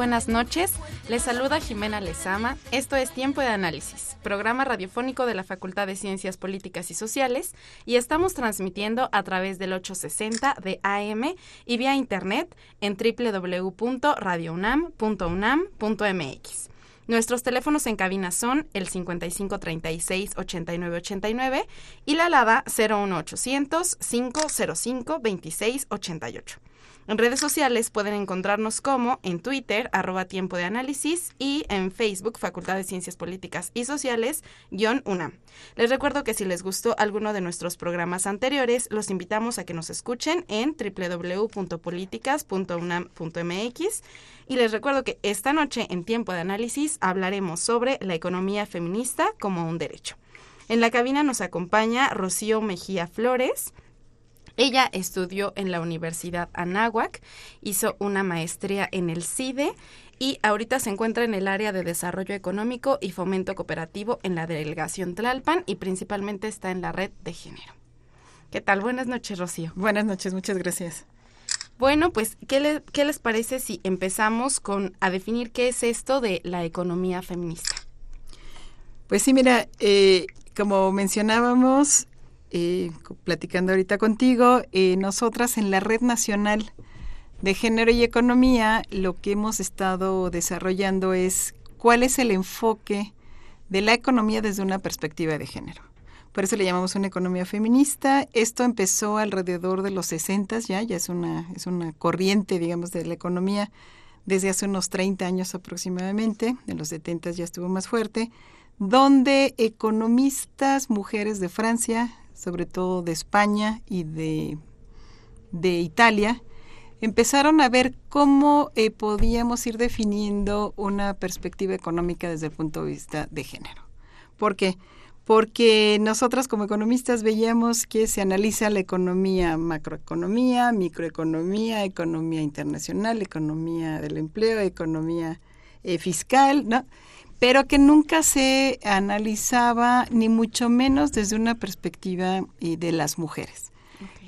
Buenas noches. Les saluda Jimena Lezama. Esto es Tiempo de Análisis, programa radiofónico de la Facultad de Ciencias Políticas y Sociales, y estamos transmitiendo a través del 860 de AM y vía internet en www.radiounam.unam.mx. Nuestros teléfonos en cabina son el 5536-8989 y la alada 01800-505-2688. En redes sociales pueden encontrarnos como en Twitter, arroba tiempo de análisis, y en Facebook, Facultad de Ciencias Políticas y Sociales, guion UNAM. Les recuerdo que si les gustó alguno de nuestros programas anteriores, los invitamos a que nos escuchen en www.políticas.unam.mx y les recuerdo que esta noche en Tiempo de Análisis hablaremos sobre la economía feminista como un derecho. En la cabina nos acompaña Rocío Mejía Flores. Ella estudió en la Universidad Anáhuac, hizo una maestría en el CIDE y ahorita se encuentra en el área de desarrollo económico y fomento cooperativo en la delegación Tlalpan y principalmente está en la red de género. ¿Qué tal? Buenas noches, Rocío. Buenas noches, muchas gracias. Bueno, pues, ¿qué, ¿qué les parece si empezamos con a definir qué es esto de la economía feminista? Pues sí, mira, eh, como mencionábamos, eh, platicando ahorita contigo, eh, nosotras en la Red Nacional de Género y Economía lo que hemos estado desarrollando es cuál es el enfoque de la economía desde una perspectiva de género. Por eso le llamamos una economía feminista. Esto empezó alrededor de los 60 ya, ya es una, es una corriente, digamos, de la economía desde hace unos 30 años aproximadamente, en los 70 ya estuvo más fuerte, donde economistas, mujeres de Francia, sobre todo de España y de, de Italia, empezaron a ver cómo eh, podíamos ir definiendo una perspectiva económica desde el punto de vista de género. ¿Por qué? porque nosotras como economistas veíamos que se analiza la economía, macroeconomía, microeconomía, economía internacional, economía del empleo, economía eh, fiscal, ¿no? Pero que nunca se analizaba ni mucho menos desde una perspectiva eh, de las mujeres.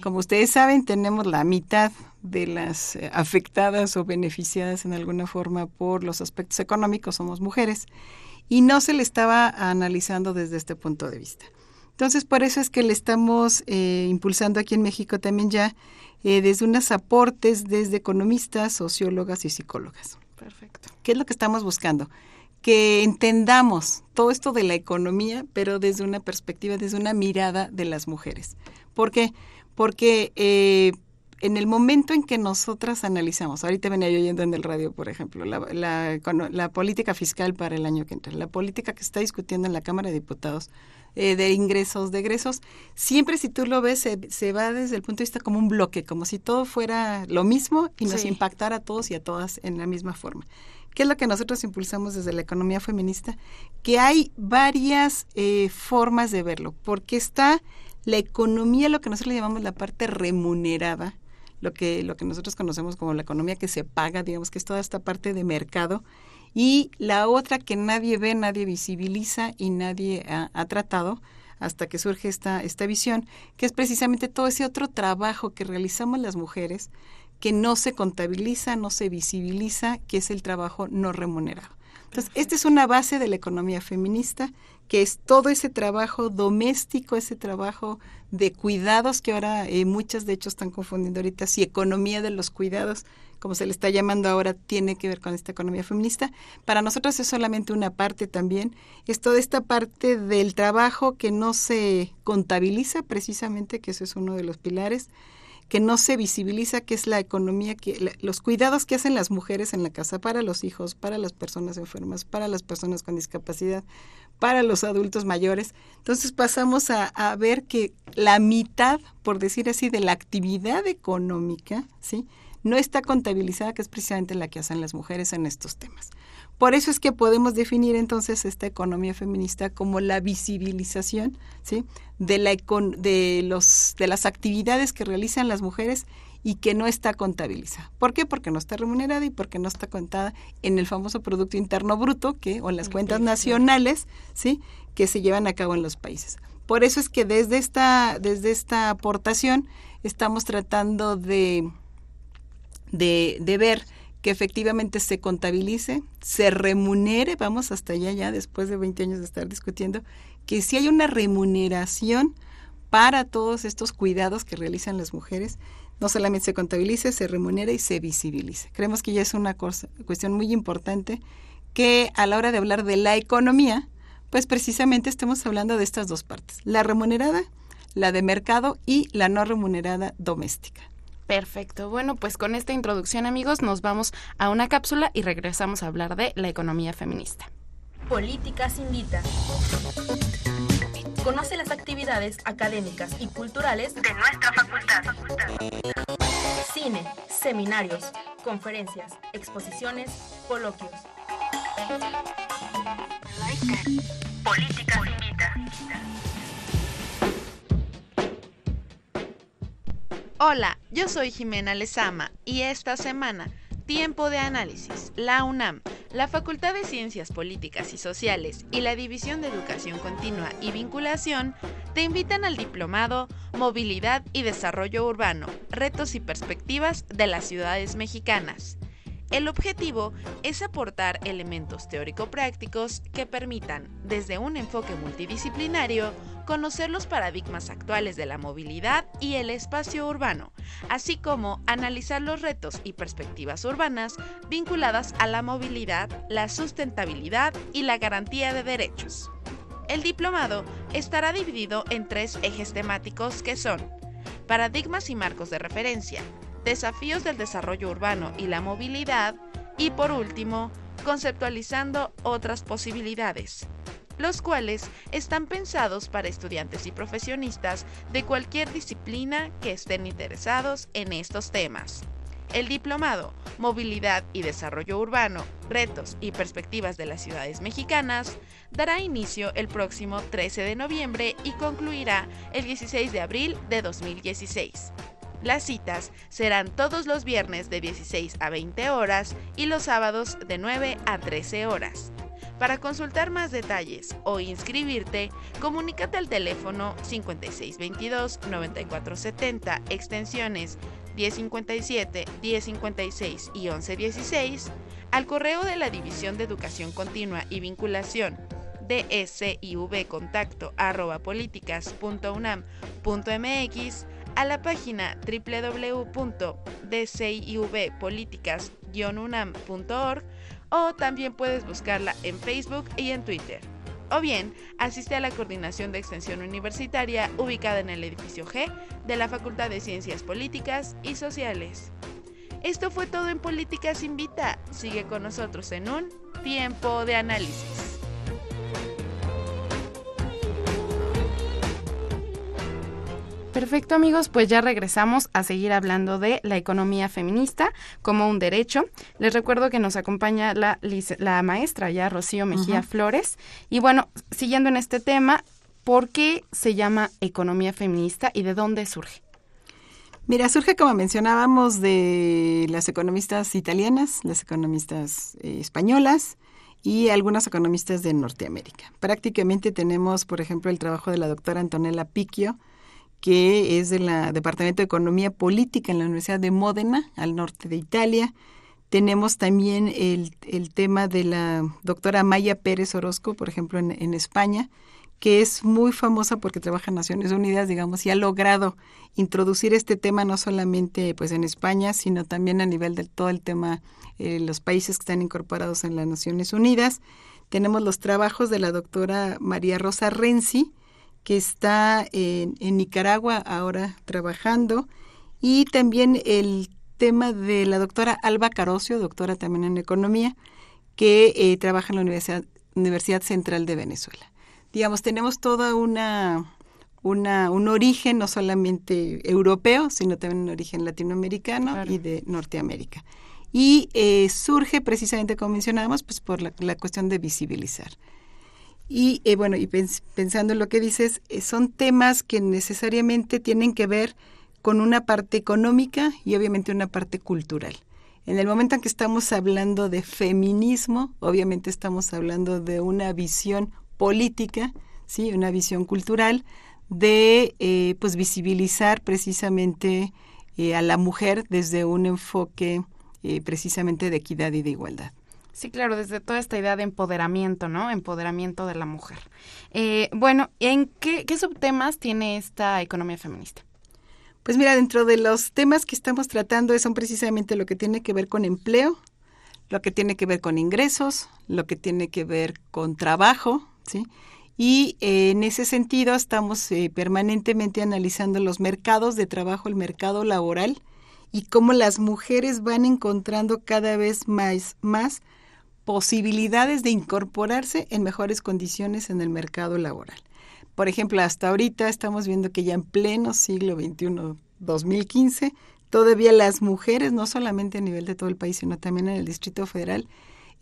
Como ustedes saben, tenemos la mitad de las eh, afectadas o beneficiadas en alguna forma por los aspectos económicos somos mujeres y no se le estaba analizando desde este punto de vista. Entonces, por eso es que le estamos eh, impulsando aquí en México también ya eh, desde unos aportes desde economistas, sociólogas y psicólogas. Perfecto. ¿Qué es lo que estamos buscando? Que entendamos todo esto de la economía, pero desde una perspectiva, desde una mirada de las mujeres. ¿Por qué? Porque eh, en el momento en que nosotras analizamos, ahorita venía yo oyendo en el radio, por ejemplo, la, política fiscal para el año que entra, la política que está discutiendo en la Cámara de Diputados eh, de ingresos, de egresos, siempre si tú lo ves se, va desde el punto de vista como un bloque, como si todo fuera lo mismo y nos impactara a todos y a todas en la misma forma. ¿Qué es lo que nosotros impulsamos desde la economía feminista? Que hay varias eh, formas de verlo, porque está la economía, lo que nosotros llamamos la parte remunerada, lo que, lo que nosotros conocemos como la economía que se paga, digamos que es toda esta parte de mercado, y la otra que nadie ve, nadie visibiliza y nadie ha, ha tratado hasta que surge esta, esta visión, que es precisamente todo ese otro trabajo que realizamos las mujeres, que no se contabiliza, no se visibiliza, que es el trabajo no remunerado. Entonces, esta es una base de la economía feminista, que es todo ese trabajo doméstico, ese trabajo de cuidados, que ahora eh, muchas de hecho están confundiendo ahorita si economía de los cuidados, como se le está llamando ahora, tiene que ver con esta economía feminista. Para nosotros es solamente una parte también, es toda esta parte del trabajo que no se contabiliza precisamente, que ese es uno de los pilares, que no se visibiliza, que es la economía, que los cuidados que hacen las mujeres en la casa para los hijos, para las personas enfermas, para las personas con discapacidad, para los adultos mayores. Entonces pasamos a, a ver que la mitad, por decir así, de la actividad económica, ¿sí? no está contabilizada, que es precisamente la que hacen las mujeres en estos temas. Por eso es que podemos definir entonces esta economía feminista como la visibilización ¿sí? de, la de, los, de las actividades que realizan las mujeres y que no está contabilizada. ¿Por qué? Porque no está remunerada y porque no está contada en el famoso Producto Interno Bruto que, o en las cuentas nacionales ¿sí? que se llevan a cabo en los países. Por eso es que desde esta, desde esta aportación estamos tratando de, de, de ver que efectivamente se contabilice, se remunere, vamos hasta allá ya después de 20 años de estar discutiendo, que si hay una remuneración para todos estos cuidados que realizan las mujeres, no solamente se contabilice, se remunere y se visibilice. Creemos que ya es una cuestión muy importante que a la hora de hablar de la economía, pues precisamente estemos hablando de estas dos partes, la remunerada, la de mercado y la no remunerada doméstica. Perfecto. Bueno, pues con esta introducción, amigos, nos vamos a una cápsula y regresamos a hablar de la economía feminista. Políticas Invita. Conoce las actividades académicas y culturales de nuestra facultad. Cine, seminarios, conferencias, exposiciones, coloquios. Políticas Invita. Hola, yo soy Jimena Lezama y esta semana, Tiempo de Análisis, la UNAM, la Facultad de Ciencias Políticas y Sociales y la División de Educación Continua y Vinculación te invitan al diplomado Movilidad y Desarrollo Urbano, Retos y Perspectivas de las Ciudades Mexicanas. El objetivo es aportar elementos teórico-prácticos que permitan, desde un enfoque multidisciplinario, conocer los paradigmas actuales de la movilidad y el espacio urbano, así como analizar los retos y perspectivas urbanas vinculadas a la movilidad, la sustentabilidad y la garantía de derechos. El diplomado estará dividido en tres ejes temáticos que son paradigmas y marcos de referencia, desafíos del desarrollo urbano y la movilidad y por último, conceptualizando otras posibilidades los cuales están pensados para estudiantes y profesionistas de cualquier disciplina que estén interesados en estos temas. El diplomado Movilidad y Desarrollo Urbano, Retos y Perspectivas de las Ciudades Mexicanas dará inicio el próximo 13 de noviembre y concluirá el 16 de abril de 2016. Las citas serán todos los viernes de 16 a 20 horas y los sábados de 9 a 13 horas. Para consultar más detalles o inscribirte, comunícate al teléfono 5622-9470, extensiones 1057, 1056 y 1116, al correo de la División de Educación Continua y Vinculación dsivcontacto.políticas.unam.mx a la página www.dcivpoliticas-unam.org o también puedes buscarla en Facebook y en Twitter. O bien, asiste a la Coordinación de Extensión Universitaria ubicada en el edificio G de la Facultad de Ciencias Políticas y Sociales. Esto fue todo en Políticas Invita. Sigue con nosotros en un tiempo de análisis. Perfecto amigos, pues ya regresamos a seguir hablando de la economía feminista como un derecho. Les recuerdo que nos acompaña la, la maestra ya Rocío Mejía Flores. Y bueno, siguiendo en este tema, ¿por qué se llama economía feminista y de dónde surge? Mira, surge como mencionábamos de las economistas italianas, las economistas eh, españolas y algunas economistas de Norteamérica. Prácticamente tenemos, por ejemplo, el trabajo de la doctora Antonella Picchio, que es del Departamento de Economía Política en la Universidad de Módena, al norte de Italia. Tenemos también el, tema de la doctora Maya Pérez Orozco, por ejemplo, en, España, que es muy famosa porque trabaja en Naciones Unidas, digamos, y ha logrado introducir este tema no solamente pues en España, sino también a nivel de todo el tema, eh, los países que están incorporados en las Naciones Unidas. Tenemos los trabajos de la doctora María Rosa Renzi, que está en, Nicaragua ahora trabajando, y también el tema de la doctora Alba Carocio, doctora también en economía, que eh, trabaja en la Universidad, Universidad Central de Venezuela. Digamos, tenemos toda una, una, un origen no solamente europeo, sino también un origen latinoamericano y de Norteamérica. Y eh, surge precisamente, como mencionábamos, pues por la, la cuestión de visibilizar. Y eh, bueno, y pensando en lo que dices, eh, son temas que necesariamente tienen que ver con una parte económica y obviamente una parte cultural. En el momento en que estamos hablando de feminismo, obviamente estamos hablando de una visión política, sí, una visión cultural de eh, pues visibilizar precisamente a la mujer desde un enfoque precisamente de equidad y de igualdad. Sí, claro, desde toda esta idea de empoderamiento, ¿no? Empoderamiento de la mujer. Eh, bueno, ¿en qué, subtemas tiene esta economía feminista? Pues mira, dentro de los temas que estamos tratando son precisamente lo que tiene que ver con empleo, lo que tiene que ver con ingresos, lo que tiene que ver con trabajo, ¿sí? Y eh, en ese sentido estamos eh, permanentemente analizando los mercados de trabajo, el mercado laboral y cómo las mujeres van encontrando cada vez más, más posibilidades de incorporarse en mejores condiciones en el mercado laboral. Por ejemplo, hasta ahorita estamos viendo que ya en pleno siglo XXI, 2015, todavía las mujeres, no solamente a nivel de todo el país, sino también en el Distrito Federal,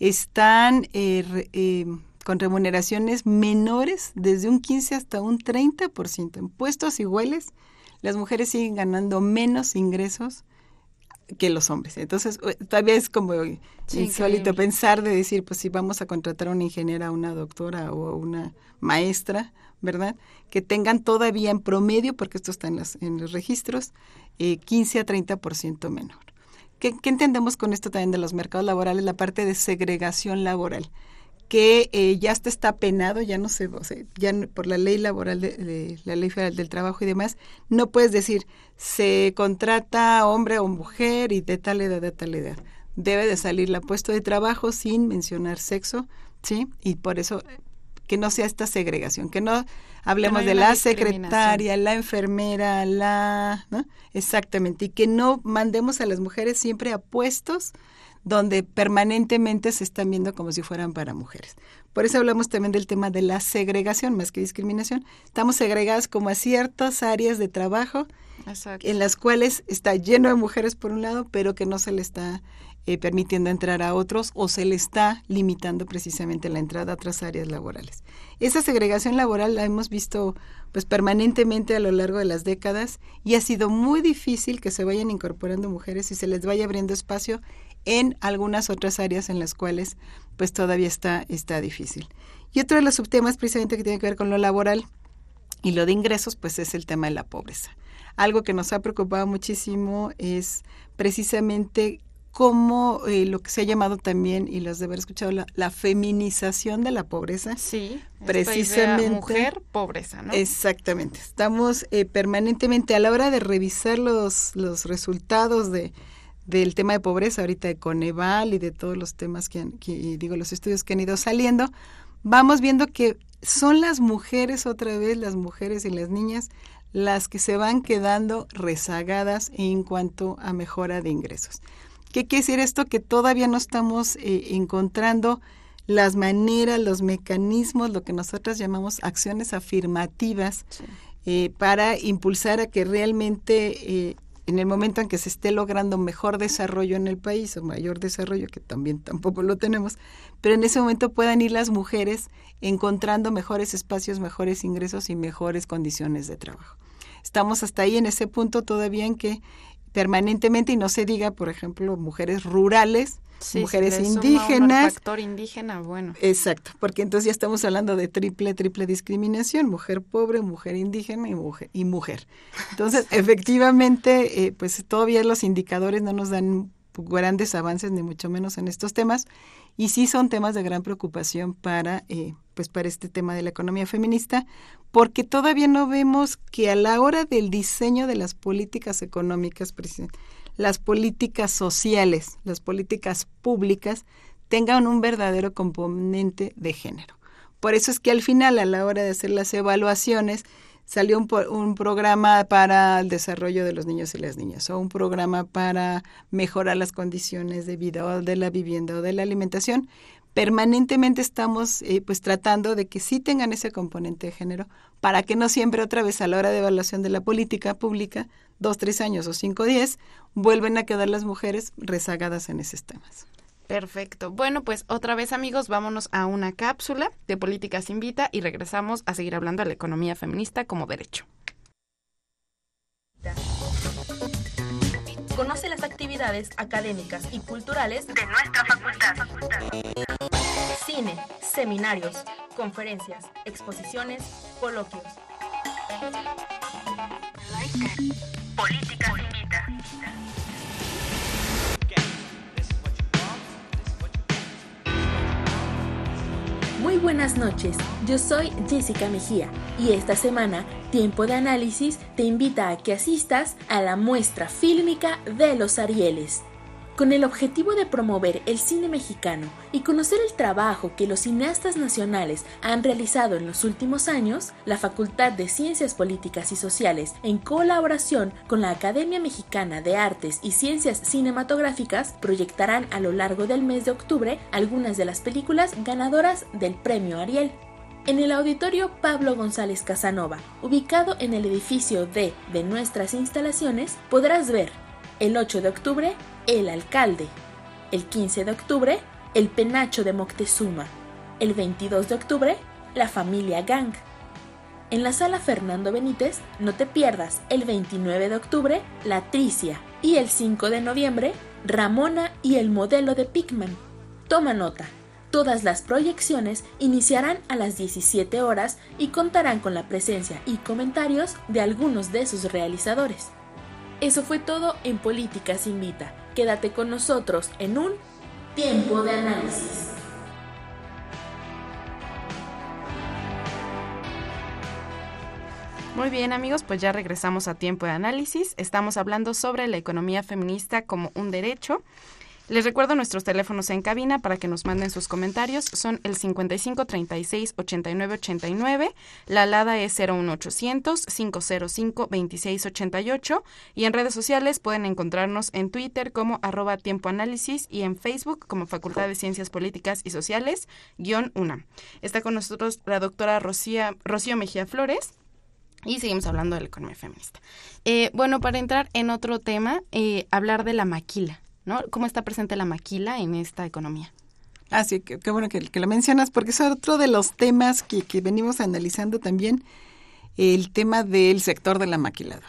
están eh, eh, con remuneraciones menores desde un 15 hasta un 30%. En puestos iguales, las mujeres siguen ganando menos ingresos que los hombres. Entonces, todavía es como insólito pensar de decir, pues si vamos a contratar a una ingeniera, una doctora o una maestra, ¿verdad? Que tengan todavía en promedio, porque esto está en, las, en los registros, eh, 15 a 30% menor. ¿Qué, ¿Qué entendemos con esto también de los mercados laborales? La parte de segregación laboral que eh, ya está, está penado, ya no se, o ya por la ley laboral, de, la ley federal del trabajo y demás, no puedes decir se contrata hombre o mujer y de tal edad, de tal edad. Debe de salir la puesto de trabajo sin mencionar sexo, ¿sí? Y por eso que no sea esta segregación, que no hablemos de la secretaria, la enfermera, la... ¿no? Exactamente, y que no mandemos a las mujeres siempre a puestos donde permanentemente se están viendo como si fueran para mujeres. Por eso hablamos también del tema de la segregación, más que discriminación. Estamos segregadas como a ciertas áreas de trabajo Exacto. en las cuales está lleno de mujeres por un lado, pero que no se le está eh, permitiendo entrar a otros o se le está limitando precisamente la entrada a otras áreas laborales. Esa segregación laboral la hemos visto pues permanentemente a lo largo de las décadas y ha sido muy difícil que se vayan incorporando mujeres y se les vaya abriendo espacio en algunas otras áreas en las cuales pues todavía está, está difícil. Y otro de los subtemas precisamente que tiene que ver con lo laboral y lo de ingresos pues es el tema de la pobreza. Algo que nos ha preocupado muchísimo es precisamente cómo eh, lo que se ha llamado también, y los de haber escuchado, la, la feminización de la pobreza. Sí, precisamente. Mujer, pobreza, ¿no? Exactamente. Estamos eh, permanentemente a la hora de revisar los, los resultados de, del tema de pobreza, ahorita de Coneval y de todos los temas que, han, que, digo, los estudios que han ido saliendo, vamos viendo que son las mujeres otra vez, las mujeres y las niñas, las que se van quedando rezagadas en cuanto a mejora de ingresos. ¿Qué quiere decir esto? Que todavía no estamos eh, encontrando las maneras, los mecanismos, lo que nosotros llamamos acciones afirmativas sí. eh, para impulsar a que realmente eh, en el momento en que se esté logrando mejor desarrollo en el país o mayor desarrollo, que también tampoco lo tenemos, pero en ese momento puedan ir las mujeres encontrando mejores espacios, mejores ingresos y mejores condiciones de trabajo. Estamos hasta ahí en ese punto todavía en que permanentemente, y no se diga, por ejemplo, mujeres rurales, sí, mujeres si indígenas. Un factor indígena, bueno. Exacto, porque entonces ya estamos hablando de triple, triple discriminación, mujer pobre, mujer indígena y mujer. Y mujer. Entonces, efectivamente, eh, pues todavía los indicadores no nos dan grandes avances, ni mucho menos en estos temas, y sí son temas de gran preocupación para, eh, pues para este tema de la economía feminista, porque todavía no vemos que a la hora del diseño de las políticas económicas, las políticas sociales, las políticas públicas, tengan un verdadero componente de género. Por eso es que al final, a la hora de hacer las evaluaciones, salió un, programa para el desarrollo de los niños y las niñas o un programa para mejorar las condiciones de vida o de la vivienda o de la alimentación. Permanentemente estamos eh, pues tratando de que sí tengan ese componente de género para que no siempre otra vez a la hora de evaluación de la política pública, dos, tres años o cinco, diez, vuelven a quedar las mujeres rezagadas en esos temas. Perfecto. Bueno, pues otra vez amigos, vámonos a una cápsula de Políticas Invita y regresamos a seguir hablando de la economía feminista como derecho. Conoce las actividades académicas y culturales de nuestra facultad. Cine, seminarios, conferencias, exposiciones, coloquios. Políticas Invita. Muy buenas noches, yo soy Jessica Mejía y esta semana Tiempo de Análisis te invita a que asistas a la muestra fílmica de los Arieles. Con el objetivo de promover el cine mexicano y conocer el trabajo que los cineastas nacionales han realizado en los últimos años, la Facultad de Ciencias Políticas y Sociales, en colaboración con la Academia Mexicana de Artes y Ciencias Cinematográficas, proyectarán a lo largo del mes de octubre algunas de las películas ganadoras del Premio Ariel. En el auditorio Pablo González Casanova, ubicado en el edificio D de nuestras instalaciones, podrás ver el 8 de octubre El Alcalde, el 15 de octubre El Penacho de Moctezuma, el 22 de octubre La Familia Gang. En la sala Fernando Benítez no te pierdas el 29 de octubre La Tricia y el 5 de noviembre Ramona y el modelo de Pickman. Toma nota. Todas las proyecciones iniciarán a las 17 horas y contarán con la presencia y comentarios de algunos de sus realizadores. Eso fue todo en Políticas Invita. Quédate con nosotros en un tiempo de análisis. Muy bien amigos, pues ya regresamos a tiempo de análisis. Estamos hablando sobre la economía feminista como un derecho. Les recuerdo nuestros teléfonos en cabina para que nos manden sus comentarios. Son el 55 36 89 89. La alada es 01800 505 26 88. Y en redes sociales pueden encontrarnos en Twitter como arroba tiempo análisis y en Facebook como Facultad de Ciencias Políticas y Sociales, guion UNAM. Está con nosotros la doctora Rocía, Rocío Mejía Flores. Y seguimos hablando de la economía feminista. Eh, bueno, para entrar en otro tema, eh, hablar de la maquila. ¿Cómo está presente la maquila en esta economía? Ah, sí, qué, bueno que, lo mencionas, porque es otro de los temas que, venimos analizando también, el tema del sector de la maquiladora.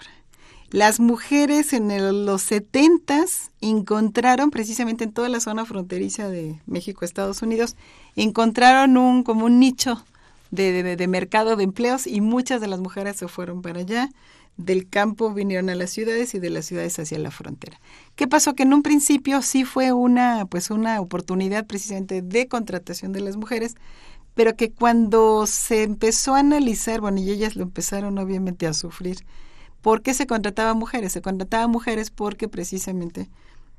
Las mujeres en los setentas encontraron, precisamente en toda la zona fronteriza de México-Estados Unidos, encontraron un como un nicho de, mercado de empleos y muchas de las mujeres se fueron para allá del campo vinieron a las ciudades y de las ciudades hacia la frontera. ¿Qué pasó? Que en un principio sí fue una, pues una oportunidad precisamente de contratación de las mujeres, pero que cuando se empezó a analizar, bueno, y ellas lo empezaron obviamente a sufrir, ¿por qué se contrataba mujeres? Se contrataba mujeres porque precisamente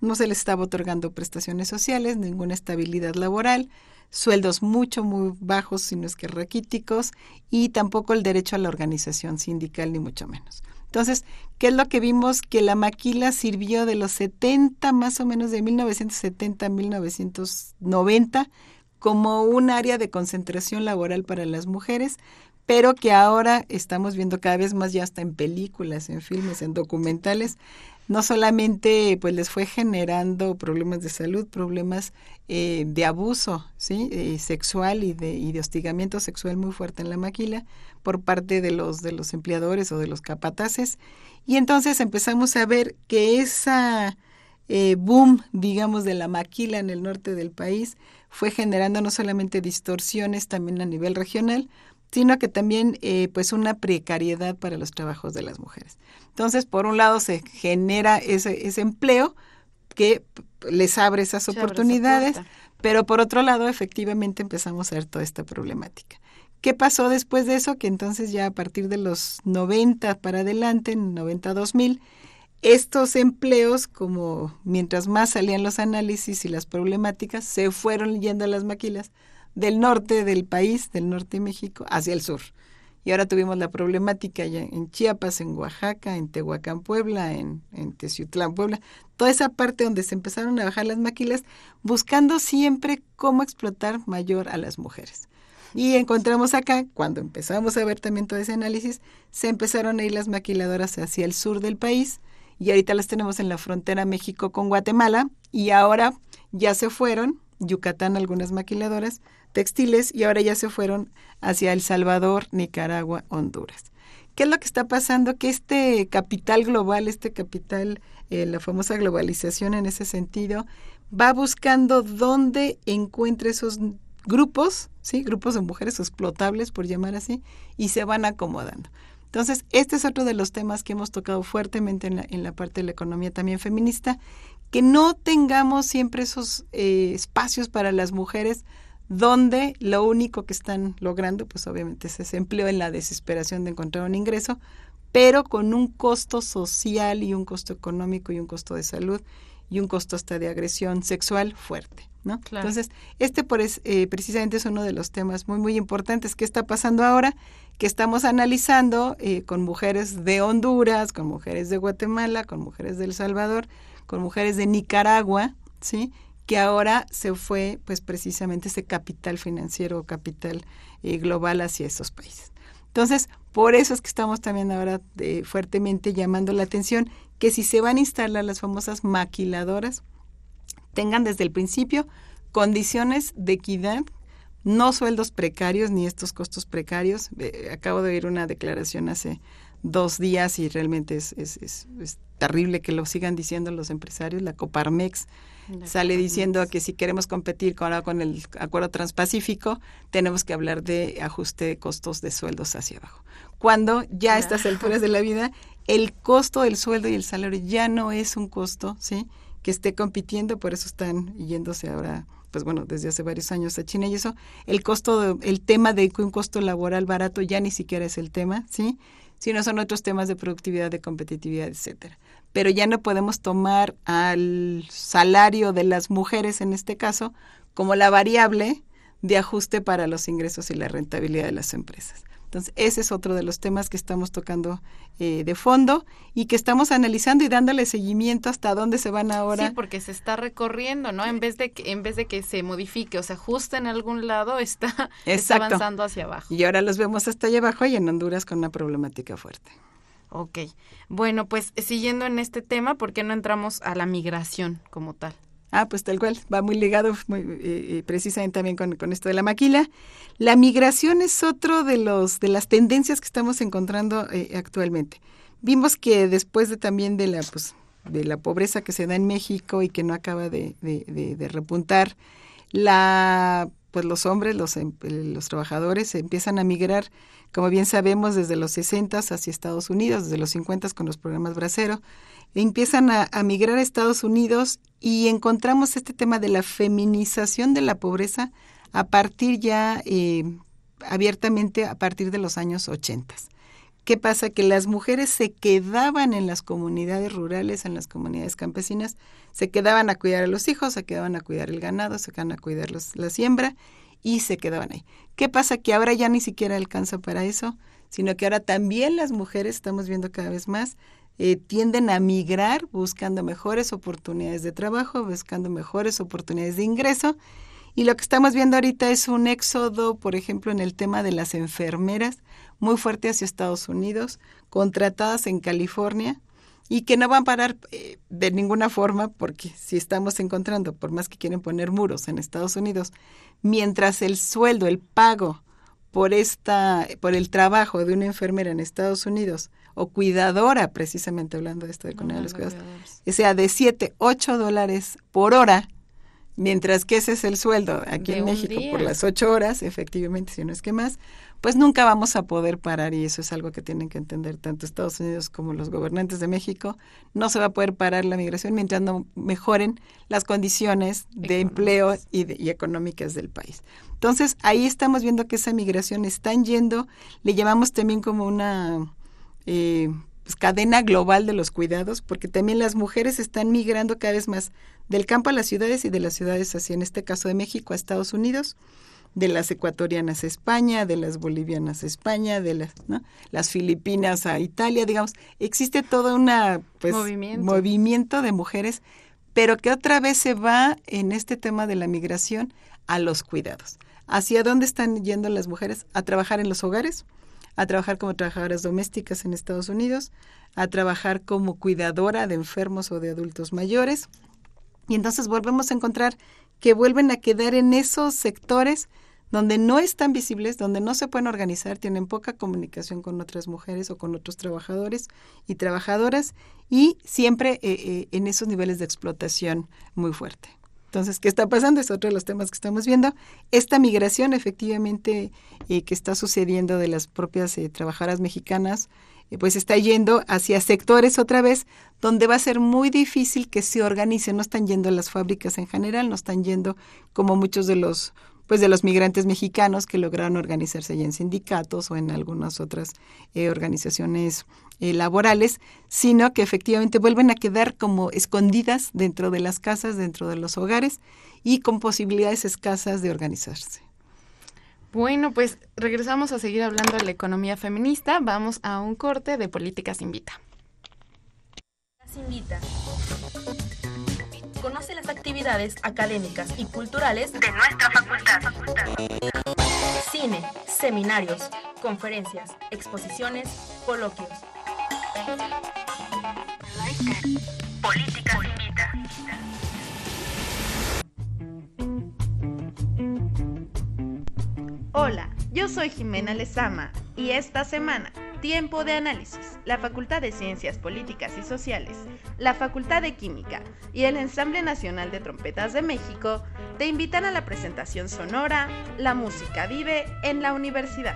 no se les estaba otorgando prestaciones sociales, ninguna estabilidad laboral, sueldos mucho, muy bajos, sino es que raquíticos, y tampoco el derecho a la organización sindical, ni mucho menos. Entonces, ¿qué es lo que vimos? Que la maquila sirvió de los 70, más o menos de 1970 a 1990, como un área de concentración laboral para las mujeres, pero que ahora estamos viendo cada vez más ya hasta en películas, en filmes, en documentales, no solamente pues les fue generando problemas de salud, problemas eh, de abuso sí eh, sexual y de, y de hostigamiento sexual muy fuerte en la maquila por parte de los de los empleadores o de los capataces. Y entonces empezamos a ver que esa eh, boom digamos de la maquila en el norte del país fue generando no solamente distorsiones también a nivel regional sino que también eh, pues una precariedad para los trabajos de las mujeres. Entonces, por un lado se genera ese, ese empleo que les abre esas oportunidades, pero por otro lado, efectivamente empezamos a ver toda esta problemática. ¿Qué pasó después de eso? Que entonces ya a partir de los 90 para adelante, en 90-2000, estos empleos, como mientras más salían los análisis y las problemáticas, se fueron yendo a las maquilas del norte del país, del norte de México, hacia el sur. Y ahora tuvimos la problemática ya en Chiapas, en Oaxaca, en Tehuacán, Puebla, en, en Puebla, toda esa parte donde se empezaron a bajar las maquilas, buscando siempre cómo explotar mayor a las mujeres. Y encontramos acá, cuando empezamos a ver también todo ese análisis, se empezaron a ir las maquiladoras hacia el sur del país y ahorita las tenemos en la frontera México con Guatemala y ahora ya se fueron, Yucatán algunas maquiladoras, textiles y ahora ya se fueron hacia El Salvador, Nicaragua, Honduras. ¿Qué es lo que está pasando? Que este capital global, este capital, eh, la famosa globalización en ese sentido, va buscando dónde encuentre esos grupos, ¿sí? grupos de mujeres explotables, por llamar así, y se van acomodando. Entonces, este es otro de los temas que hemos tocado fuertemente en la, en la parte de la economía también feminista, que no tengamos siempre esos eh, espacios para las mujeres donde lo único que están logrando, pues obviamente es ese empleo en la desesperación de encontrar un ingreso, pero con un costo social y un costo económico y un costo de salud y un costo hasta de agresión sexual fuerte. ¿no? Entonces, este por es, eh, precisamente es uno de los temas muy, muy importantes. ¿Qué está pasando ahora? Que estamos analizando eh, con mujeres de Honduras, con mujeres de Guatemala, con mujeres de El Salvador, con mujeres de Nicaragua, ¿sí? Que ahora se fue pues precisamente ese capital financiero capital eh, global hacia esos países. Entonces, por eso es que estamos también ahora eh, fuertemente llamando la atención que si se van a instalar las famosas maquiladoras, tengan desde el principio condiciones de equidad, no sueldos precarios ni estos costos precarios. Eh, acabo de oír una declaración hace dos días y realmente es, es, es terrible que lo sigan diciendo los empresarios. La Coparmex sale diciendo que si queremos competir con, con el acuerdo transpacífico, tenemos que hablar de ajuste de costos de sueldos hacia abajo. Cuando ya a estas alturas de la vida, el costo del sueldo y el salario ya no es un costo, ¿sí? Que esté compitiendo, por eso están yéndose ahora pues bueno, desde hace varios años a China y eso, el costo, el tema de un costo laboral barato ya ni siquiera es el tema, ¿sí? Sino son otros temas de productividad, de competitividad, etcétera. Pero ya no podemos tomar al salario de las mujeres en este caso como la variable de ajuste para los ingresos y la rentabilidad de las empresas. Entonces, ese es otro de los temas que estamos tocando eh, de fondo y que estamos analizando y dándole seguimiento hasta dónde se van ahora. Sí, porque se está recorriendo, ¿no? En vez de que, en vez de que se modifique o se ajuste en algún lado, está, está avanzando hacia abajo. Y ahora los vemos hasta allá abajo y en Honduras con una problemática fuerte. Ok. Bueno, pues siguiendo en este tema, ¿por qué no entramos a la migración como tal? Ah, pues tal cual, va muy ligado muy, eh, eh, precisamente también con, con, esto de la maquila. La migración es otro de los de las tendencias que estamos encontrando eh, actualmente. Vimos que después de también de la pues de la pobreza que se da en México y que no acaba de, de, de, de repuntar, la pues los hombres, los, em, los trabajadores empiezan a migrar, como bien sabemos, desde los 60 hacia Estados Unidos, desde los 50 con los programas Bracero, empiezan a, a, migrar a Estados Unidos y encontramos este tema de la feminización de la pobreza a partir ya eh, abiertamente a partir de los años 80. ¿Qué pasa? Que las mujeres se quedaban en las comunidades rurales, en las comunidades campesinas, se quedaban a cuidar a los hijos, se quedaban a cuidar el ganado, se quedaban a cuidar la siembra y se quedaban ahí. ¿Qué pasa? Que ahora ya ni siquiera alcanza para eso, sino que ahora también las mujeres, estamos viendo cada vez más, eh, tienden a migrar buscando mejores oportunidades de trabajo, buscando mejores oportunidades de ingreso. Y lo que estamos viendo ahorita es un éxodo, por ejemplo, en el tema de las enfermeras, muy fuerte hacia Estados Unidos, contratadas en California y que no van a parar eh, de ninguna forma porque si estamos encontrando, por más que quieren poner muros en Estados Unidos, mientras el sueldo, el pago por esta, por el trabajo de una enfermera en Estados Unidos o cuidadora, precisamente hablando de esto de economía de los cuidados, sea de 7, 8 dólares por hora, mientras que ese es el sueldo aquí De en México día. por las 8 horas, efectivamente, si no es que más, pues nunca vamos a poder parar y eso es algo que tienen que entender tanto Estados Unidos como los gobernantes de México. No se va a poder parar la migración mientras no mejoren las condiciones de empleo y, de- y económicas del país. Entonces, ahí estamos viendo que esa migración están yendo, le llamamos también como una eh, cadena global de los cuidados, porque también las mujeres están migrando cada vez más del campo a las ciudades y de las ciudades hacia, en este caso de México, a Estados Unidos, de las ecuatorianas a España, de las bolivianas a España, de las, ¿no? las filipinas a Italia, digamos, existe todo una pues, Movimiento. movimiento de mujeres, pero que otra vez se va en este tema de la migración a los cuidados. ¿Hacia dónde están yendo las mujeres? A trabajar en los hogares, a trabajar como trabajadoras domésticas en Estados Unidos, a trabajar como cuidadora de enfermos o de adultos mayores. Y entonces volvemos a encontrar que vuelven a quedar en esos sectores donde no están visibles, donde no se pueden organizar, tienen poca comunicación con otras mujeres o con otros trabajadores y trabajadoras y siempre eh, eh, en esos niveles de explotación muy fuerte. Entonces, ¿qué está pasando? Es otro de los temas que estamos viendo. Esta migración efectivamente eh, que está sucediendo de las propias eh, trabajadoras mexicanas, eh, pues está yendo hacia sectores otra vez donde va a ser muy difícil que se organicen. No están yendo las fábricas en general, no están yendo como muchos de los pues de los migrantes mexicanos que lograron organizarse ya en sindicatos o en algunas otras eh, organizaciones eh, laborales, sino que efectivamente vuelven a quedar como escondidas dentro de las casas, dentro de los hogares y con posibilidades escasas de organizarse. Bueno, pues regresamos a seguir hablando de la economía feminista. Vamos a un corte de Políticas Invita. Las invita. Conoce las actividades académicas y culturales de nuestra facultad. Cine, seminarios, conferencias, exposiciones, coloquios. Políticas invita. Hola, yo soy Jimena Lezama y esta semana, Tiempo de Análisis, la Facultad de Ciencias Políticas y Sociales, la Facultad de Química y el Ensamble Nacional de Trompetas de México te invitan a la presentación sonora La música vive en la universidad.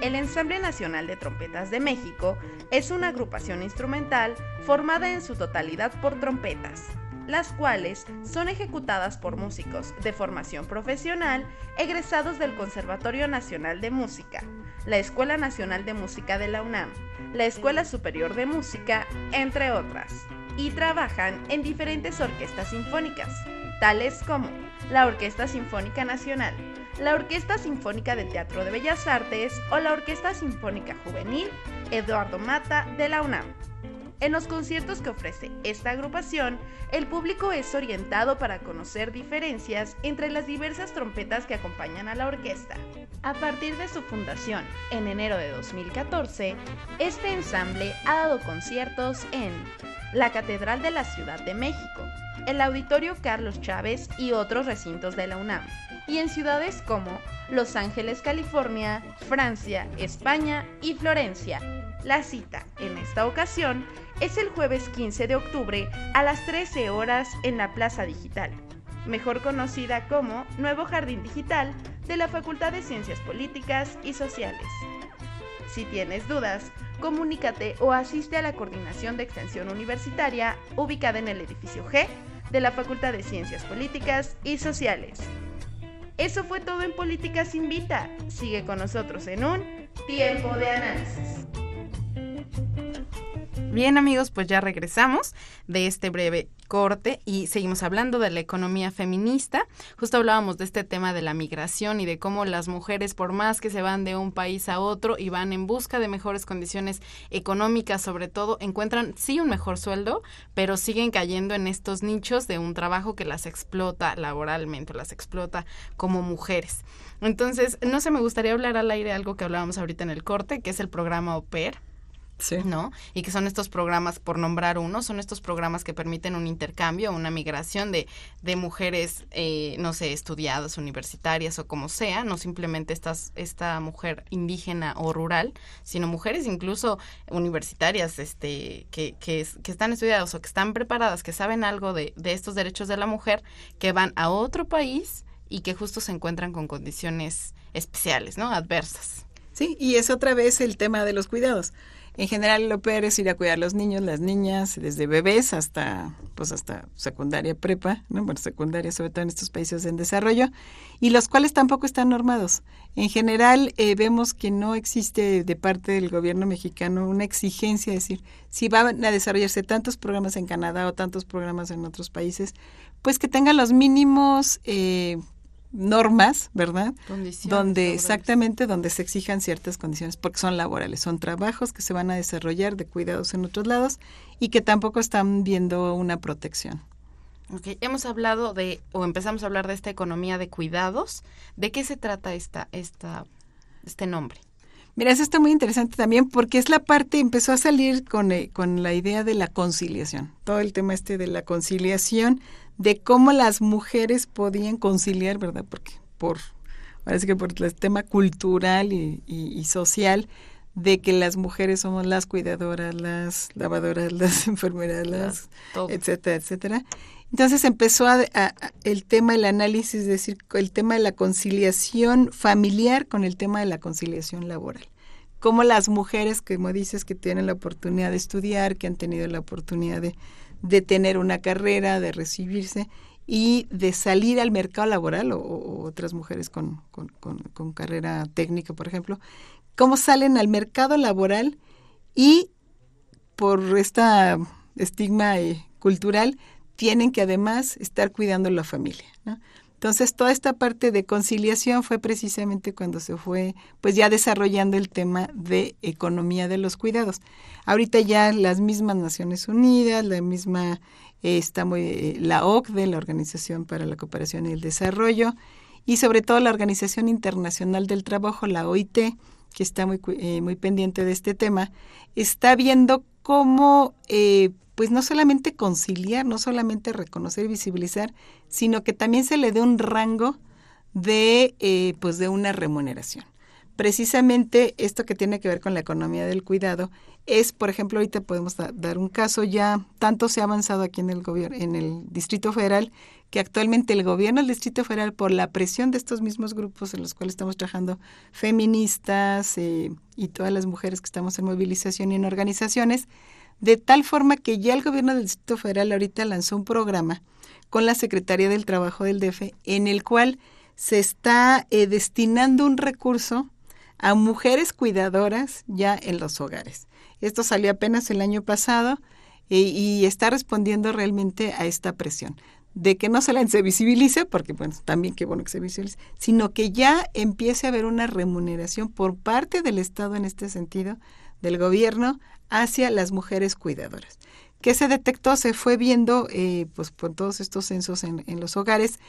El Ensamble Nacional de Trompetas de México es una agrupación instrumental formada en su totalidad por trompetas, las cuales son ejecutadas por músicos de formación profesional egresados del Conservatorio Nacional de Música, la Escuela Nacional de Música de la UNAM, la Escuela Superior de Música, entre otras, y trabajan en diferentes orquestas sinfónicas, tales como la Orquesta Sinfónica Nacional, la Orquesta Sinfónica del Teatro de Bellas Artes o la Orquesta Sinfónica Juvenil Eduardo Mata de la UNAM. En los conciertos que ofrece esta agrupación, el público es orientado para conocer diferencias entre las diversas trompetas que acompañan a la orquesta. A partir de su fundación, en enero de 2014, este ensamble ha dado conciertos en la Catedral de la Ciudad de México, el Auditorio Carlos Chávez y otros recintos de la UNAM, y en ciudades como Los Ángeles, California, Francia, España y Florencia. La cita, en esta ocasión, es el jueves 15 de octubre a las 13 horas en la Plaza Digital, mejor conocida como Nuevo Jardín Digital de la Facultad de Ciencias Políticas y Sociales. Si tienes dudas, comunícate o asiste a la Coordinación de Extensión Universitaria ubicada en el edificio G de la Facultad de Ciencias Políticas y Sociales. Eso fue todo en Políticas Invita. Sigue con nosotros en un tiempo de análisis. Bien amigos, pues ya regresamos de este breve corte y seguimos hablando de la economía feminista. Justo hablábamos de este tema de la migración y de cómo las mujeres, por más que se van de un país a otro y van en busca de mejores condiciones económicas, sobre todo, encuentran sí un mejor sueldo, pero siguen cayendo en estos nichos de un trabajo que las explota laboralmente, las explota como mujeres. Entonces, no sé, me gustaría hablar al aire algo que hablábamos ahorita en el corte, que es el programa OPER ¿No? Y que son estos programas, por nombrar uno, son estos programas que permiten un intercambio, una migración de, de mujeres, eh, no sé, estudiadas, universitarias o como sea, no simplemente estas, esta mujer indígena o rural, sino mujeres incluso universitarias este, que, que, que están estudiadas o que están preparadas, que saben algo de, de estos derechos de la mujer, que van a otro país y que justo se encuentran con condiciones especiales, ¿no? Adversas. Sí, y es otra vez el tema de los cuidados. En general, lo peor es ir a cuidar a los niños, las niñas, desde bebés hasta, pues hasta secundaria prepa, ¿no? Bueno, secundaria, sobre todo en estos países en desarrollo, y los cuales tampoco están normados. En general, eh, vemos que no existe de parte del gobierno mexicano una exigencia, es decir, si van a desarrollarse tantos programas en Canadá o tantos programas en otros países, pues que tengan los mínimos eh, normas, ¿verdad? donde exactamente donde se exijan ciertas condiciones porque son laborales, son trabajos que se van a desarrollar de cuidados en otros lados y que tampoco están viendo una protección. Okay. Hemos hablado de, o empezamos a hablar de esta economía de cuidados. ¿De qué se trata esta, esta, este nombre? Mira, eso está muy interesante también porque es la parte, empezó a salir con, eh, con la idea de la conciliación, todo el tema este de la conciliación de cómo las mujeres podían conciliar, ¿verdad? Porque por, parece que por el tema cultural y, social, de que las mujeres somos las cuidadoras, las lavadoras, las enfermeras, las, etcétera, etcétera. Entonces empezó a, el tema del análisis, es decir, el tema de la conciliación familiar con el tema de la conciliación laboral. Cómo las mujeres, como dices, que tienen la oportunidad de estudiar, que han tenido la oportunidad de, tener una carrera, de recibirse y de salir al mercado laboral o, otras mujeres con, con, carrera técnica, por ejemplo, cómo salen al mercado laboral y por esta estigma eh, cultural tienen que además estar cuidando la familia. Entonces, toda esta parte de conciliación fue precisamente cuando se fue, pues ya desarrollando el tema de economía de los cuidados. Ahorita ya las mismas Naciones Unidas, la misma, eh, está muy, eh, la OCDE, la Organización para la Cooperación y el Desarrollo, y sobre todo la Organización Internacional del Trabajo, la OIT, que está muy, eh, muy pendiente de este tema, está viendo cómo pues no solamente conciliar, no solamente reconocer y visibilizar, sino que también se le dé un rango de, eh, pues de una remuneración. Precisamente esto que tiene que ver con la economía del cuidado es, por ejemplo, ahorita podemos dar un caso ya, tanto se ha avanzado aquí en el gobierno, en el Distrito Federal, que actualmente el gobierno del Distrito Federal, por la presión de estos mismos grupos en los cuales estamos trabajando, feministas eh, y todas las mujeres que estamos en movilización y en organizaciones, de tal forma que ya el gobierno del Distrito Federal ahorita lanzó un programa con la Secretaría del Trabajo del DF en el cual se está eh, destinando un recurso a mujeres cuidadoras ya en los hogares. Esto salió apenas el año pasado eh, y está respondiendo realmente a esta presión de que no la se visibilice, porque bueno, también qué bueno que se visibilice, sino que ya empiece a haber una remuneración por parte del Estado en este sentido, del gobierno, hacia las mujeres cuidadoras. ¿Qué se detectó? Se fue viendo, eh, pues por todos estos censos en, en los hogares,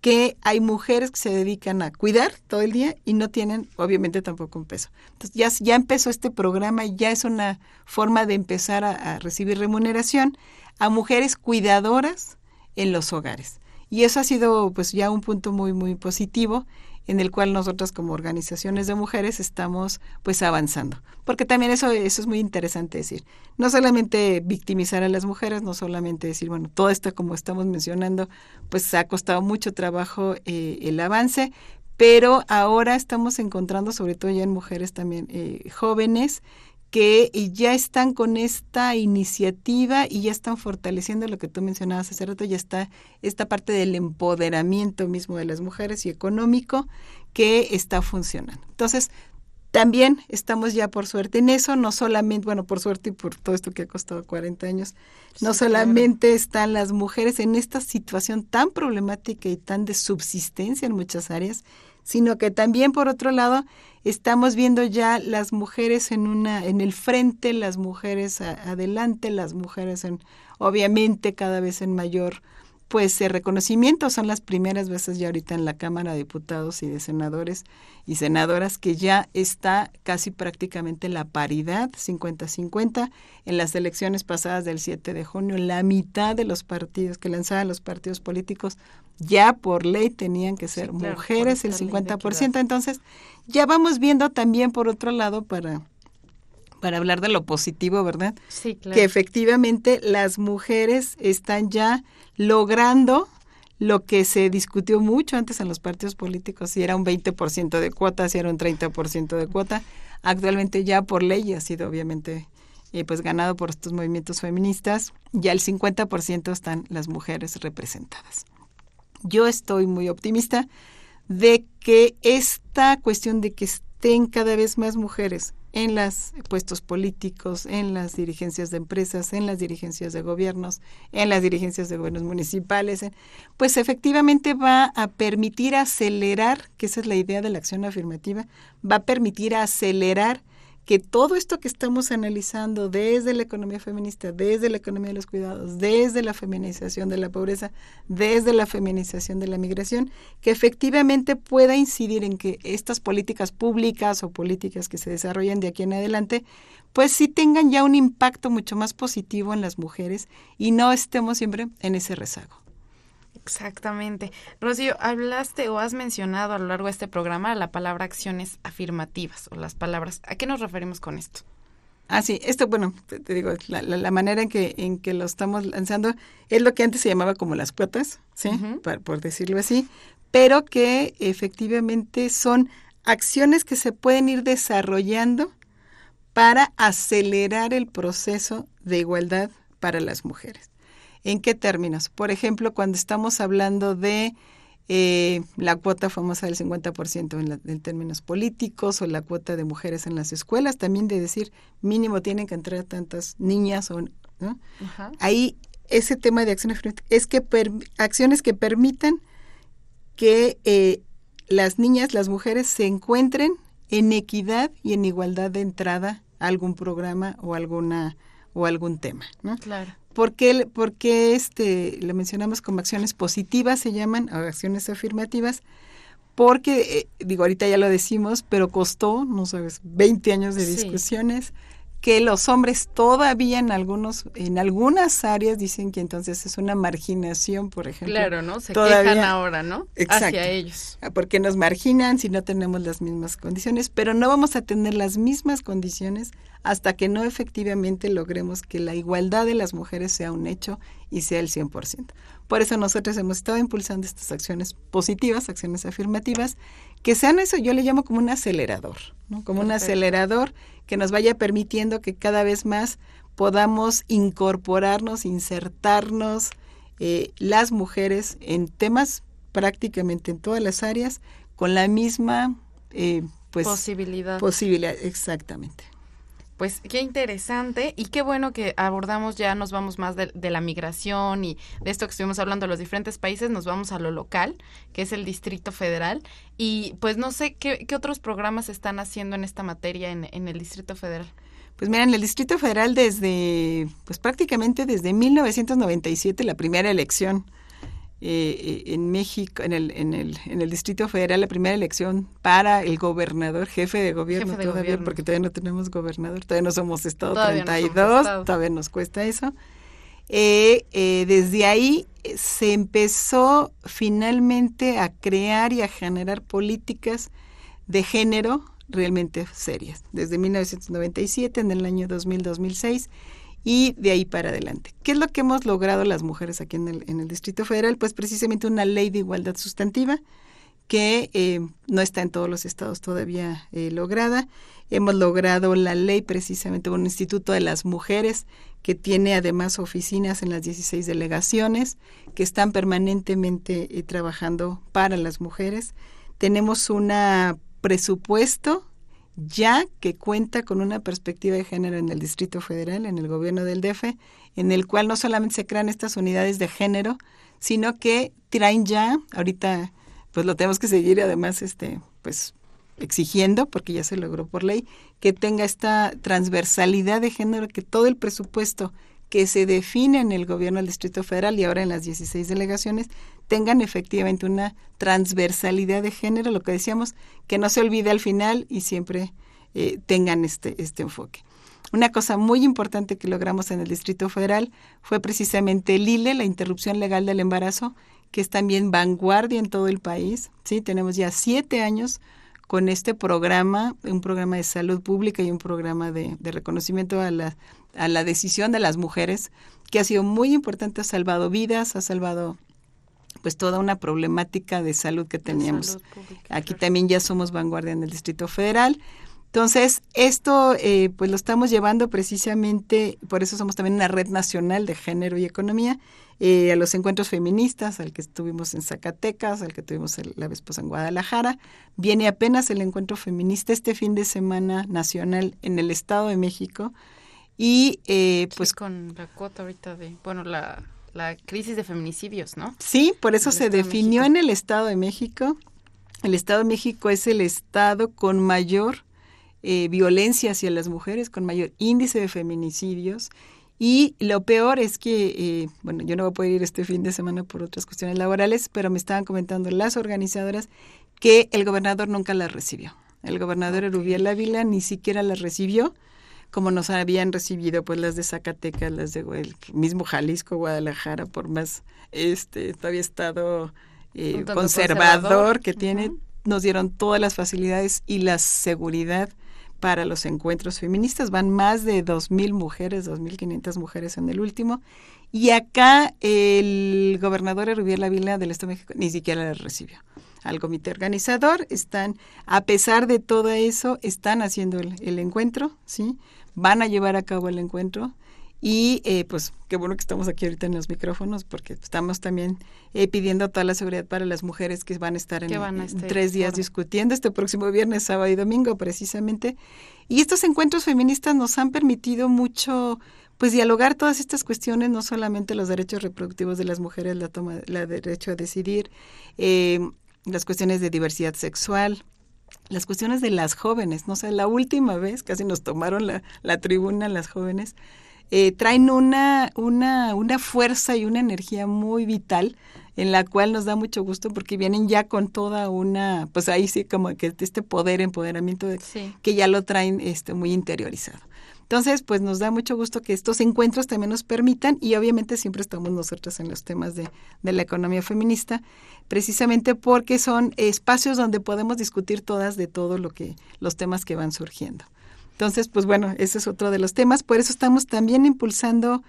que hay mujeres que se dedican a cuidar todo el día y no tienen, obviamente, tampoco un peso. Entonces, ya, ya empezó este programa, ya es una forma de empezar a, a recibir remuneración a mujeres cuidadoras en los hogares. Y eso ha sido, pues, ya un punto muy, muy positivo en el cual nosotras como organizaciones de mujeres estamos pues avanzando. Porque también eso, eso es muy interesante decir. No solamente victimizar a las mujeres, no solamente decir, bueno, todo esto como estamos mencionando, pues ha costado mucho trabajo eh, el avance, pero ahora estamos encontrando, sobre todo ya en mujeres también eh, jóvenes, que ya están con esta iniciativa y ya están fortaleciendo lo que tú mencionabas hace rato, ya está esta parte del empoderamiento mismo de las mujeres y económico que está funcionando. Entonces, también estamos ya por suerte en eso, no solamente, bueno, por suerte y por todo esto que ha costado 40 años, no solamente están las mujeres en esta situación tan problemática y tan de subsistencia en muchas áreas, sino que también por otro lado estamos viendo ya las mujeres en una en el frente, las mujeres adelante, las mujeres en obviamente cada vez en mayor pues el reconocimiento son las primeras veces ya ahorita en la Cámara de Diputados y de Senadores y Senadoras que ya está casi prácticamente la paridad 50-50 en las elecciones pasadas del 7 de junio la mitad de los partidos que lanzaban los partidos políticos ya por ley tenían que ser mujeres el 50%, entonces ya vamos viendo también por otro lado para para hablar de lo positivo, ¿verdad? Sí, claro. Que efectivamente las mujeres están ya logrando lo que se discutió mucho antes en los partidos políticos, si era un 20% de cuota, si era un 30% de cuota. Actualmente ya por ley ha sido obviamente eh, pues ganado por estos movimientos feministas, ya el 50% están las mujeres representadas. Yo estoy muy optimista de que esta cuestión de que estén cada vez más mujeres en los puestos políticos, en las dirigencias de empresas, en las dirigencias de gobiernos, en las dirigencias de gobiernos municipales, pues efectivamente va a permitir acelerar, que esa es la idea de la acción afirmativa, va a permitir acelerar que todo esto que estamos analizando desde la economía feminista, desde la economía de los cuidados, desde la feminización de la pobreza, desde la feminización de la migración, que efectivamente pueda incidir en que estas políticas públicas o políticas que se desarrollen de aquí en adelante, pues sí tengan ya un impacto mucho más positivo en las mujeres y no estemos siempre en ese rezago. Exactamente. Rocío, hablaste o has mencionado a lo largo de este programa la palabra acciones afirmativas o las palabras. ¿A qué nos referimos con esto? Ah, sí, esto, bueno, te, digo, la, la, manera en que, en que lo estamos lanzando es lo que antes se llamaba como las cuotas, ¿sí? por, por decirlo así, pero que efectivamente son acciones que se pueden ir desarrollando para acelerar el proceso de igualdad para las mujeres. ¿En qué términos? Por ejemplo, cuando estamos hablando de eh, la cuota famosa del 50% en, en, términos políticos o la cuota de mujeres en las escuelas, también de decir mínimo tienen que entrar tantas niñas o ¿no? ahí ese tema de acciones es que acciones que permitan que eh, las niñas, las mujeres se encuentren en equidad y en igualdad de entrada a algún programa o alguna o algún tema, ¿no? Claro. ¿Por qué, porque este, le mencionamos como acciones positivas, se llaman, o acciones afirmativas? Porque, eh, digo, ahorita ya lo decimos, pero costó, no sabes, 20 años de discusiones, sí. que los hombres todavía en algunos, en algunas áreas dicen que entonces es una marginación, por ejemplo. Claro, ¿no? Se todavía, quejan ahora, ¿no? Exacto, Hacia ellos. Porque nos marginan si no tenemos las mismas condiciones, pero no vamos a tener las mismas condiciones hasta que no efectivamente logremos que la igualdad de las mujeres sea un hecho y sea el 100%. Por eso nosotros hemos estado impulsando estas acciones positivas, acciones afirmativas, que sean eso, yo le llamo como un acelerador, ¿no? como Perfecto. un acelerador que nos vaya permitiendo que cada vez más podamos incorporarnos, insertarnos eh, las mujeres en temas prácticamente en todas las áreas con la misma eh, pues posibilidad. Posibilidad, exactamente. Pues qué interesante y qué bueno que abordamos ya, nos vamos más de, la migración y de esto que estuvimos hablando de los diferentes países, nos vamos a lo local, que es el Distrito Federal. Y pues no sé qué, otros programas están haciendo en esta materia en, el Distrito Federal. Pues mira, en el Distrito Federal desde, pues prácticamente desde 1997, la primera elección eh, en México, en el, en, el, en el Distrito Federal, la primera elección para el gobernador, jefe de gobierno todavía, porque todavía no tenemos gobernador, todavía no somos Estado 32, todavía nos cuesta eso. Eh, eh, desde ahí se empezó finalmente a crear y a generar políticas de género realmente serias, desde 1997, en el año 2000-2006 y de ahí para adelante. ¿Qué es lo que hemos logrado las mujeres aquí en el, en el Distrito Federal? Pues precisamente una ley de igualdad sustantiva que eh, no está en todos los estados todavía eh, lograda. Hemos logrado la ley precisamente un instituto de las mujeres que tiene además oficinas en las 16 delegaciones que están permanentemente eh, trabajando para las mujeres. Tenemos un presupuesto ya que cuenta con una perspectiva de género en el Distrito Federal, en el gobierno del DF, en el cual no solamente se crean estas unidades de género, sino que traen ya, ahorita pues lo tenemos que seguir además este pues exigiendo, porque ya se logró por ley, que tenga esta transversalidad de género, que todo el presupuesto que se define en el gobierno del Distrito Federal y ahora en las 16 delegaciones tengan efectivamente una transversalidad de género, lo que decíamos, que no se olvide al final y siempre eh, tengan este, este enfoque. Una cosa muy importante que logramos en el Distrito Federal fue precisamente el ILE, la interrupción legal del embarazo, que es también vanguardia en todo el país. Sí, tenemos ya siete años con este programa, un programa de salud pública y un programa de, de reconocimiento a la a la decisión de las mujeres, que ha sido muy importante, ha salvado vidas, ha salvado pues toda una problemática de salud que teníamos. Aquí también ya somos vanguardia en el Distrito Federal. Entonces, esto eh, pues lo estamos llevando precisamente, por eso somos también una red nacional de género y economía, eh, a los encuentros feministas, al que estuvimos en Zacatecas, al que tuvimos la vez en Guadalajara. Viene apenas el encuentro feminista este fin de semana nacional en el Estado de México, y eh, pues con la cuota ahorita de, bueno, la, la crisis de feminicidios, ¿no? Sí, por eso se definió en el Estado de México. El Estado de México es el estado con mayor eh, violencia hacia las mujeres, con mayor índice de feminicidios. Y lo peor es que, eh, bueno, yo no voy a poder ir este fin de semana por otras cuestiones laborales, pero me estaban comentando las organizadoras que el gobernador nunca las recibió. El gobernador Erubiel Ávila ni siquiera las recibió como nos habían recibido pues las de Zacatecas, las de el mismo Jalisco, Guadalajara, por más este todavía estado eh, conservador, que tiene, nos dieron todas las facilidades y la seguridad para los encuentros feministas. Van más de 2.000 mujeres, 2.500 mujeres en el último. Y acá el gobernador Rubiel Ávila del Estado de México ni siquiera las recibió al comité organizador, están, a pesar de todo eso, están haciendo el, el encuentro, ¿sí? Van a llevar a cabo el encuentro y eh, pues qué bueno que estamos aquí ahorita en los micrófonos porque estamos también eh, pidiendo toda la seguridad para las mujeres que van a estar en, tres días discutiendo este próximo viernes, sábado y domingo precisamente. Y estos encuentros feministas nos han permitido mucho pues dialogar todas estas cuestiones, no solamente los derechos reproductivos de las mujeres, la toma, la derecho a decidir, eh, las cuestiones de diversidad sexual, las cuestiones de las jóvenes, no sé, la última vez casi nos tomaron la, la tribuna las jóvenes, eh, traen una, una, una fuerza y una energía muy vital en la cual nos da mucho gusto porque vienen ya con toda una, pues ahí sí como que este poder, empoderamiento de, que ya lo traen este, muy interiorizado. Entonces, pues nos da mucho gusto que estos encuentros también nos permitan, y obviamente siempre estamos nosotros en los temas de, de la economía feminista, precisamente porque son espacios donde podemos discutir todas de todo lo que, los temas que van surgiendo. Entonces, pues bueno, ese es otro de los temas. Por eso estamos también impulsando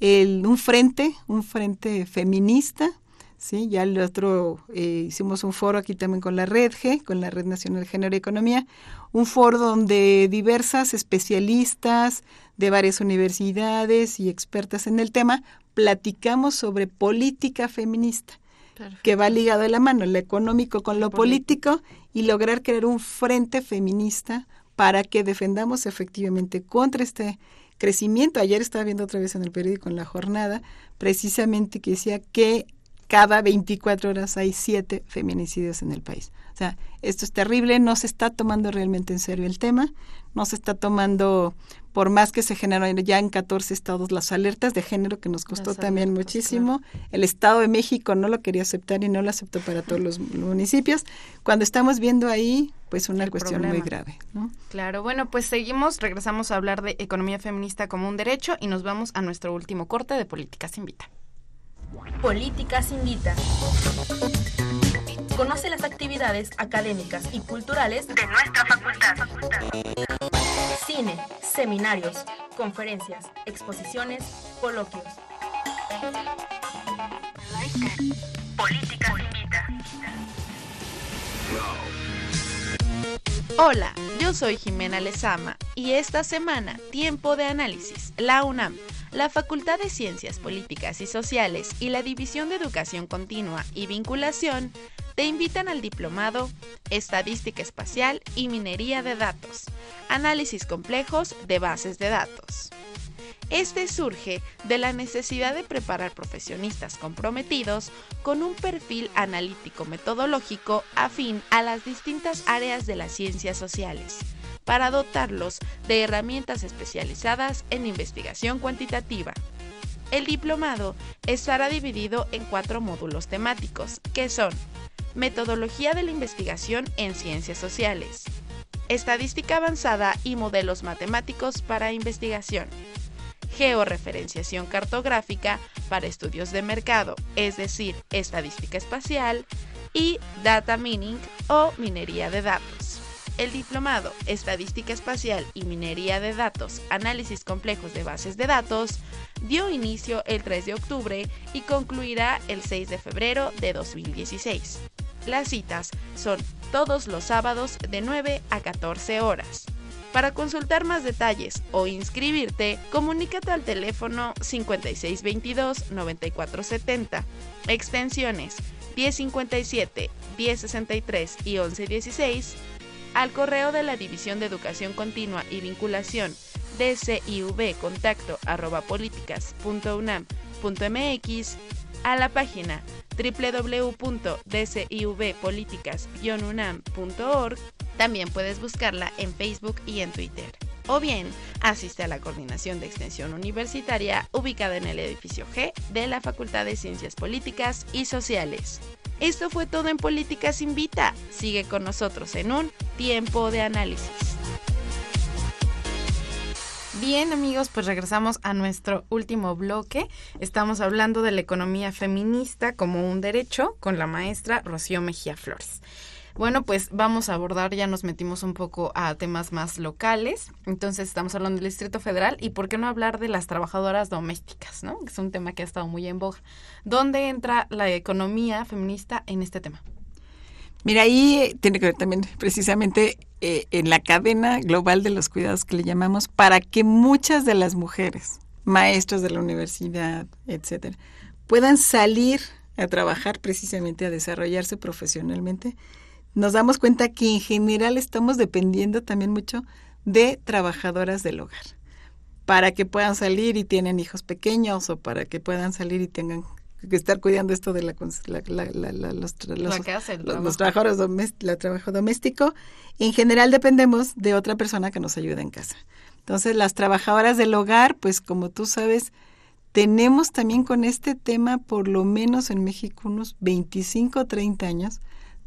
el, un frente, un frente feminista, ¿sí? Ya el otro, eh, hicimos un foro aquí también con la Red G, con la Red Nacional de Género y Economía, un foro donde diversas especialistas de varias universidades y expertas en el tema platicamos sobre política feminista. que va ligado de la mano, lo económico con lo político y lograr crear un frente feminista para que defendamos efectivamente contra este crecimiento. Ayer estaba viendo otra vez en el periódico en la jornada, precisamente que decía que cada 24 horas hay siete feminicidios en el país. O sea, esto es terrible, no se está tomando realmente en serio el tema, no se está tomando, por más que se generaron ya en 14 estados las alertas de género, que nos costó también muchísimo. El Estado de México no lo quería aceptar y no lo aceptó para todos los municipios. Cuando estamos viendo ahí, pues una cuestión muy grave. ¿no? Claro, bueno, pues seguimos, regresamos a hablar de economía feminista como un derecho y nos vamos a nuestro último corte de Políticas Invita. Políticas Invita. Conoce las actividades académicas y culturales de nuestra facultad. Cine, seminarios, conferencias, exposiciones, coloquios. Políticas Invita. Hola, yo soy Jimena Lezama y esta semana, Tiempo de Análisis, la UNAM la Facultad de Ciencias Políticas y Sociales y la División de Educación Continua y Vinculación te invitan al diplomado Estadística Espacial y Minería de Datos, Análisis Complejos de Bases de Datos. Este surge de la necesidad de preparar profesionistas comprometidos con un perfil analítico metodológico afín a las distintas áreas de las ciencias sociales para dotarlos de herramientas especializadas en investigación cuantitativa. El diplomado estará dividido en cuatro módulos temáticos, que son Metodología de la investigación en ciencias sociales, Estadística avanzada y modelos matemáticos para investigación, Georreferenciación cartográfica para estudios de mercado, es decir, estadística espacial, y Data Mining o minería de datos. El diplomado Estadística Espacial y Minería de Datos, Análisis Complejos de Bases de Datos, dio inicio el 3 de octubre y concluirá el 6 de febrero de 2016. Las citas son todos los sábados de 9 a 14 horas. Para consultar más detalles o inscribirte, comunícate al teléfono 5622-9470, extensiones 1057, 1063 y 1116 al correo de la División de Educación Continua y Vinculación dcivcontacto arroba políticas.unam.mx, a la página www.dcivpoliticas-unam.org, también puedes buscarla en Facebook y en Twitter. O bien, asiste a la coordinación de extensión universitaria ubicada en el edificio G de la Facultad de Ciencias Políticas y Sociales. Esto fue todo en Políticas Invita. Sigue con nosotros en un tiempo de análisis. Bien amigos, pues regresamos a nuestro último bloque. Estamos hablando de la economía feminista como un derecho con la maestra Rocío Mejía Flores. Bueno, pues vamos a abordar, ya nos metimos un poco a temas más locales. Entonces estamos hablando del Distrito Federal y por qué no hablar de las trabajadoras domésticas, ¿no? Es un tema que ha estado muy en boga. ¿Dónde entra la economía feminista en este tema? Mira, ahí tiene que ver también precisamente eh, en la cadena global de los cuidados que le llamamos para que muchas de las mujeres, maestros de la universidad, etcétera, puedan salir a trabajar precisamente, a desarrollarse profesionalmente nos damos cuenta que en general estamos dependiendo también mucho de trabajadoras del hogar para que puedan salir y tienen hijos pequeños o para que puedan salir y tengan que estar cuidando esto de la, los, trabajadores domésticos, trabajo doméstico. En general dependemos de otra persona que nos ayude en casa. Entonces, las trabajadoras del hogar, pues como tú sabes, tenemos también con este tema, por lo menos en México, unos 25 o 30 años,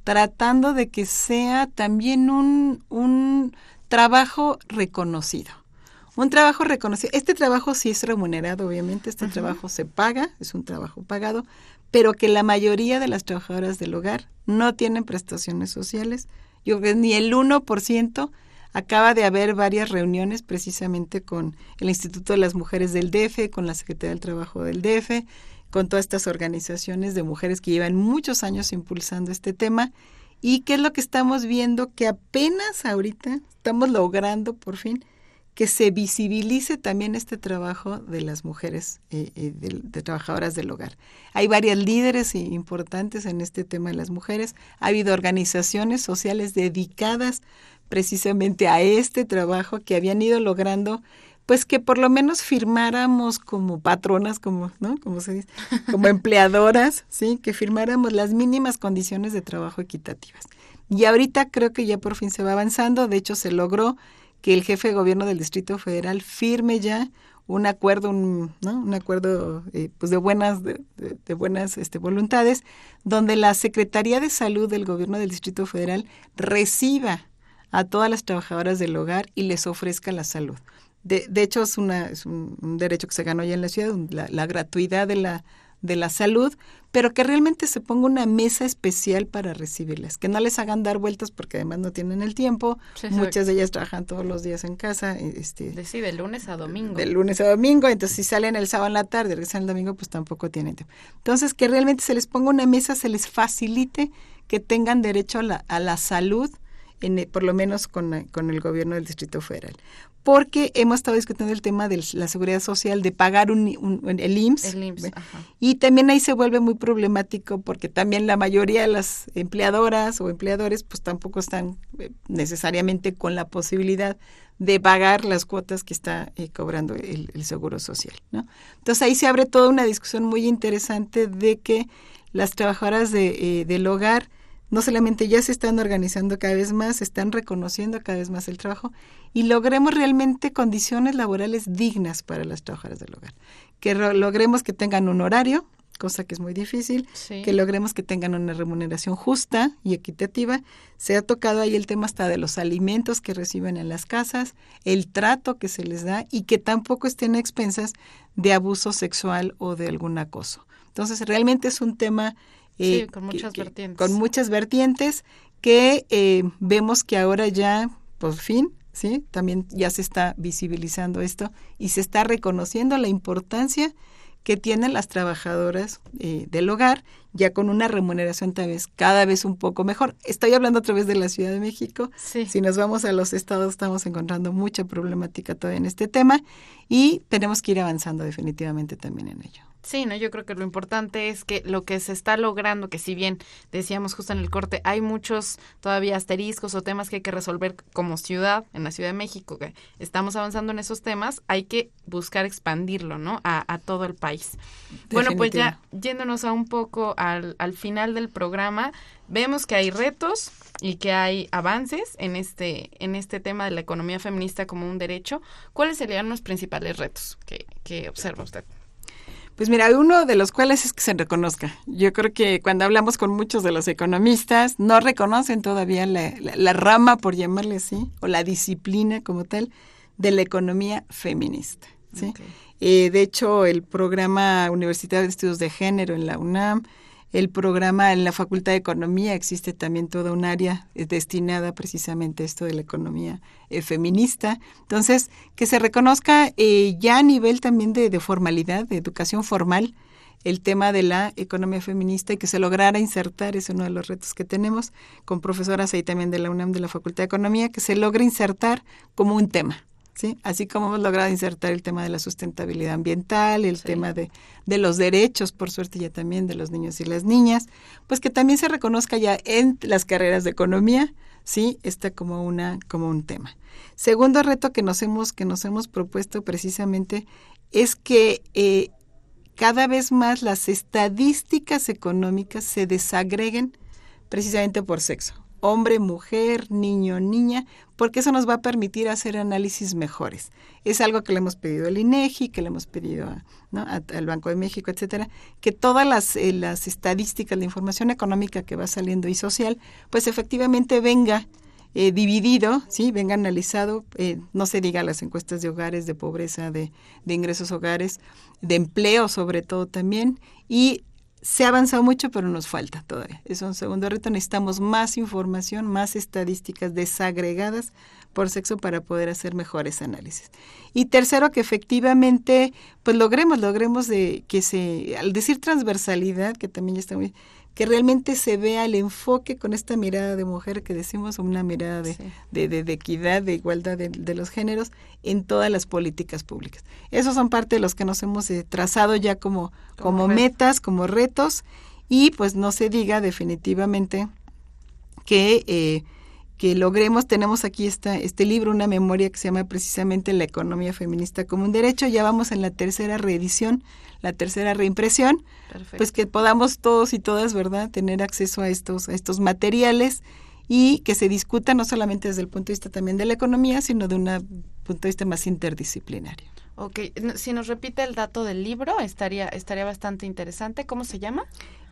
tratando de que sea también un, un trabajo reconocido. Un trabajo reconocido. Este trabajo sí es remunerado, obviamente, este trabajo se paga, es un trabajo pagado, pero que la mayoría de las trabajadoras del hogar no tienen prestaciones sociales. Yo creo que ni el 1% acaba de haber varias reuniones precisamente con el Instituto de las Mujeres del DF, con la Secretaría del Trabajo del DF, con todas estas organizaciones de mujeres que llevan muchos años impulsando este tema. ¿Y qué es lo que estamos viendo? Que apenas ahorita estamos logrando por fin que se visibilice también este trabajo de las mujeres, eh, eh, de, de, trabajadoras del hogar. Hay varias líderes importantes en este tema de las mujeres. Ha habido organizaciones sociales dedicadas precisamente a este trabajo que habían ido logrando pues que por lo menos firmáramos como patronas, como, ¿no? Como se dice, como empleadoras, ¿sí? Que firmáramos las mínimas condiciones de trabajo equitativas. Y ahorita creo que ya por fin se va avanzando, de hecho se logró que el jefe de gobierno del Distrito Federal firme ya un acuerdo, un, ¿no? un acuerdo eh, pues de buenas, de, buenas este, voluntades, donde la Secretaría de Salud del gobierno del Distrito Federal reciba a todas las trabajadoras del hogar y les ofrezca la salud. De, de hecho, es, una, es un, un, derecho que se ganó ya en la ciudad, la, la, gratuidad de la, de la salud, pero que realmente se ponga una mesa especial para recibirlas, que no les hagan dar vueltas porque además no tienen el tiempo. Sí, Muchas de ellas trabajan todos los días en casa. Este, de, sí, de lunes a domingo. De lunes a domingo, entonces si salen el sábado en la tarde, regresan el domingo, pues tampoco tienen tiempo. Entonces, que realmente se les ponga una mesa, se les facilite que tengan derecho a la, a la salud, en, por lo menos con, con el gobierno del Distrito Federal porque hemos estado discutiendo el tema de la seguridad social, de pagar un, un, el IMSS. El IMSS y también ahí se vuelve muy problemático porque también la mayoría de las empleadoras o empleadores pues tampoco están eh, necesariamente con la posibilidad de pagar las cuotas que está eh, cobrando el, el, seguro social. ¿no? Entonces ahí se abre toda una discusión muy interesante de que las trabajadoras de, eh, del hogar no solamente ya se están organizando cada vez más, se están reconociendo cada vez más el trabajo y logremos realmente condiciones laborales dignas para las trabajadoras del hogar. Que logremos que tengan un horario, cosa que es muy difícil, sí. que logremos que tengan una remuneración justa y equitativa. Se ha tocado ahí el tema hasta de los alimentos que reciben en las casas, el trato que se les da y que tampoco estén a expensas de abuso sexual o de algún acoso. Entonces, realmente es un tema eh, sí, con muchas que, vertientes. Con muchas vertientes que eh, vemos que ahora ya, por fin, ¿sí? También ya se está visibilizando esto y se está reconociendo la importancia que tienen las trabajadoras eh, del hogar, ya con una remuneración tal vez cada vez un poco mejor. Estoy hablando a través de la Ciudad de México. Sí. Si nos vamos a los estados, estamos encontrando mucha problemática todavía en este tema y tenemos que ir avanzando definitivamente también en ello. Sí, no, yo creo que lo importante es que lo que se está logrando, que si bien decíamos justo en el corte, hay muchos todavía asteriscos o temas que hay que resolver como ciudad, en la Ciudad de México, que estamos avanzando en esos temas, hay que buscar expandirlo, ¿no? A, a todo el país. Bueno, pues ya yéndonos a un poco al, al final del programa, vemos que hay retos y que hay avances en este, en este tema de la economía feminista como un derecho. ¿Cuáles serían los principales retos que, que observa usted? Pues mira, uno de los cuales es que se reconozca. Yo creo que cuando hablamos con muchos de los economistas, no reconocen todavía la, la, la rama, por llamarle así, o la disciplina como tal, de la economía feminista. ¿sí? Okay. Eh, de hecho, el programa Universitario de Estudios de Género en la UNAM, el programa en la Facultad de Economía, existe también toda un área destinada precisamente a esto de la economía eh, feminista. Entonces, que se reconozca eh, ya a nivel también de, de, formalidad, de educación formal, el tema de la economía feminista y que se lograra insertar, es uno de los retos que tenemos con profesoras ahí también de la UNAM, de la Facultad de Economía, que se logre insertar como un tema. ¿Sí? Así como hemos logrado insertar el tema de la sustentabilidad ambiental, el sí. tema de, de, los derechos, por suerte ya también de los niños y las niñas, pues que también se reconozca ya en las carreras de economía, sí, está como una, como un tema. Segundo reto que nos hemos, que nos hemos propuesto precisamente es que eh, cada vez más las estadísticas económicas se desagreguen precisamente por sexo hombre, mujer, niño, niña, porque eso nos va a permitir hacer análisis mejores. Es algo que le hemos pedido al INEGI, que le hemos pedido a, al Banco de México, etcétera, que todas las, eh, las estadísticas, la información económica que va saliendo y social, pues efectivamente venga eh, dividido, sí, venga analizado, eh, no se diga las encuestas de hogares, de pobreza, de, de ingresos hogares, de empleo sobre todo también, y se ha avanzado mucho, pero nos falta todavía. Es un segundo reto. Necesitamos más información, más estadísticas desagregadas por sexo para poder hacer mejores análisis. Y tercero, que efectivamente, pues logremos, logremos de que se, al decir transversalidad, que también ya está muy, que realmente se vea el enfoque con esta mirada de mujer que decimos, una mirada de, de, de, equidad, de igualdad de, los géneros en todas las políticas públicas. Esos son parte de los que nos hemos eh, trazado ya como, como, metas, como retos, y pues no se diga definitivamente que... Eh, que logremos, tenemos aquí esta, este libro, una memoria que se llama precisamente La economía feminista como un derecho, ya vamos en la tercera reedición, la tercera reimpresión, pues que podamos todos y todas, ¿verdad?, tener acceso a estos, a estos materiales y que se discuta no solamente desde el punto de vista también de la economía, sino de un punto de vista más interdisciplinario. Ok, si nos repite el dato del libro, estaría, estaría bastante interesante. ¿Cómo se llama?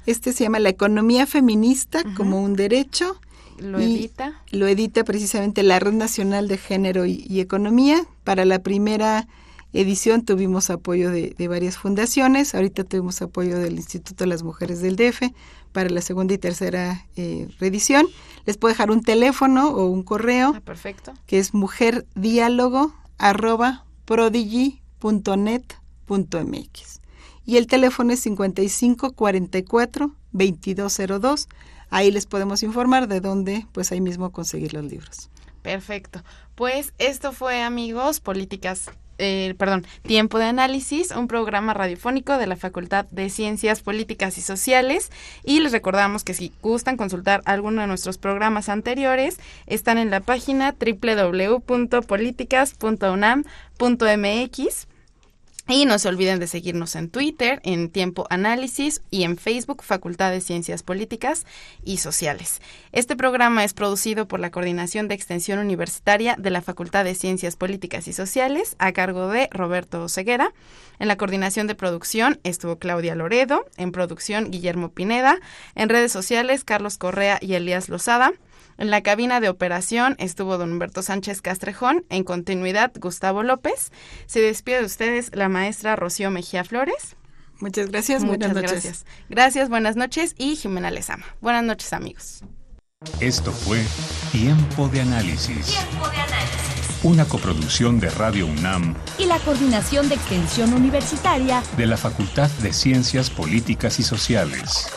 Este se llama La economía feminista como un derecho lo edita. Lo edita precisamente la Red Nacional de Género y, Economía. Para la primera edición tuvimos apoyo de, varias fundaciones. Ahorita tuvimos apoyo del Instituto de las Mujeres del DF para la segunda y tercera eh, reedición. Les puedo dejar un teléfono o un correo. Ah, perfecto. Que es mujerdiálogo arroba prodigy.net.mx. Y el teléfono es 55 44 2202 ahí les podemos informar de dónde, pues ahí mismo conseguir los libros. Perfecto. Pues esto fue, amigos, políticas eh, perdón, Tiempo de Análisis, un programa radiofónico de la Facultad de Ciencias Políticas y Sociales. Y les recordamos que si gustan consultar alguno de nuestros programas anteriores, están en la página www.políticas.unam.mx. Y no se olviden de seguirnos en Twitter, en Tiempo Análisis y en Facebook, Facultad de Ciencias Políticas y Sociales. Este programa es producido por la Coordinación de Extensión Universitaria de la Facultad de Ciencias Políticas y Sociales, a cargo de Roberto Ceguera. En la coordinación de producción estuvo Claudia Loredo, en producción Guillermo Pineda, en redes sociales Carlos Correa y Elías Lozada. En la cabina de operación estuvo don Humberto Sánchez Castrejón, en continuidad Gustavo López. Se despide de ustedes la maestra Rocío Mejía Flores. Muchas gracias, Muchas buenas noches. Gracias. gracias, buenas noches y Jimena Lezama. Buenas noches, amigos. Esto fue Tiempo de Análisis. Tiempo de Análisis. Una coproducción de Radio UNAM y la Coordinación de Extensión Universitaria de la Facultad de Ciencias Políticas y Sociales.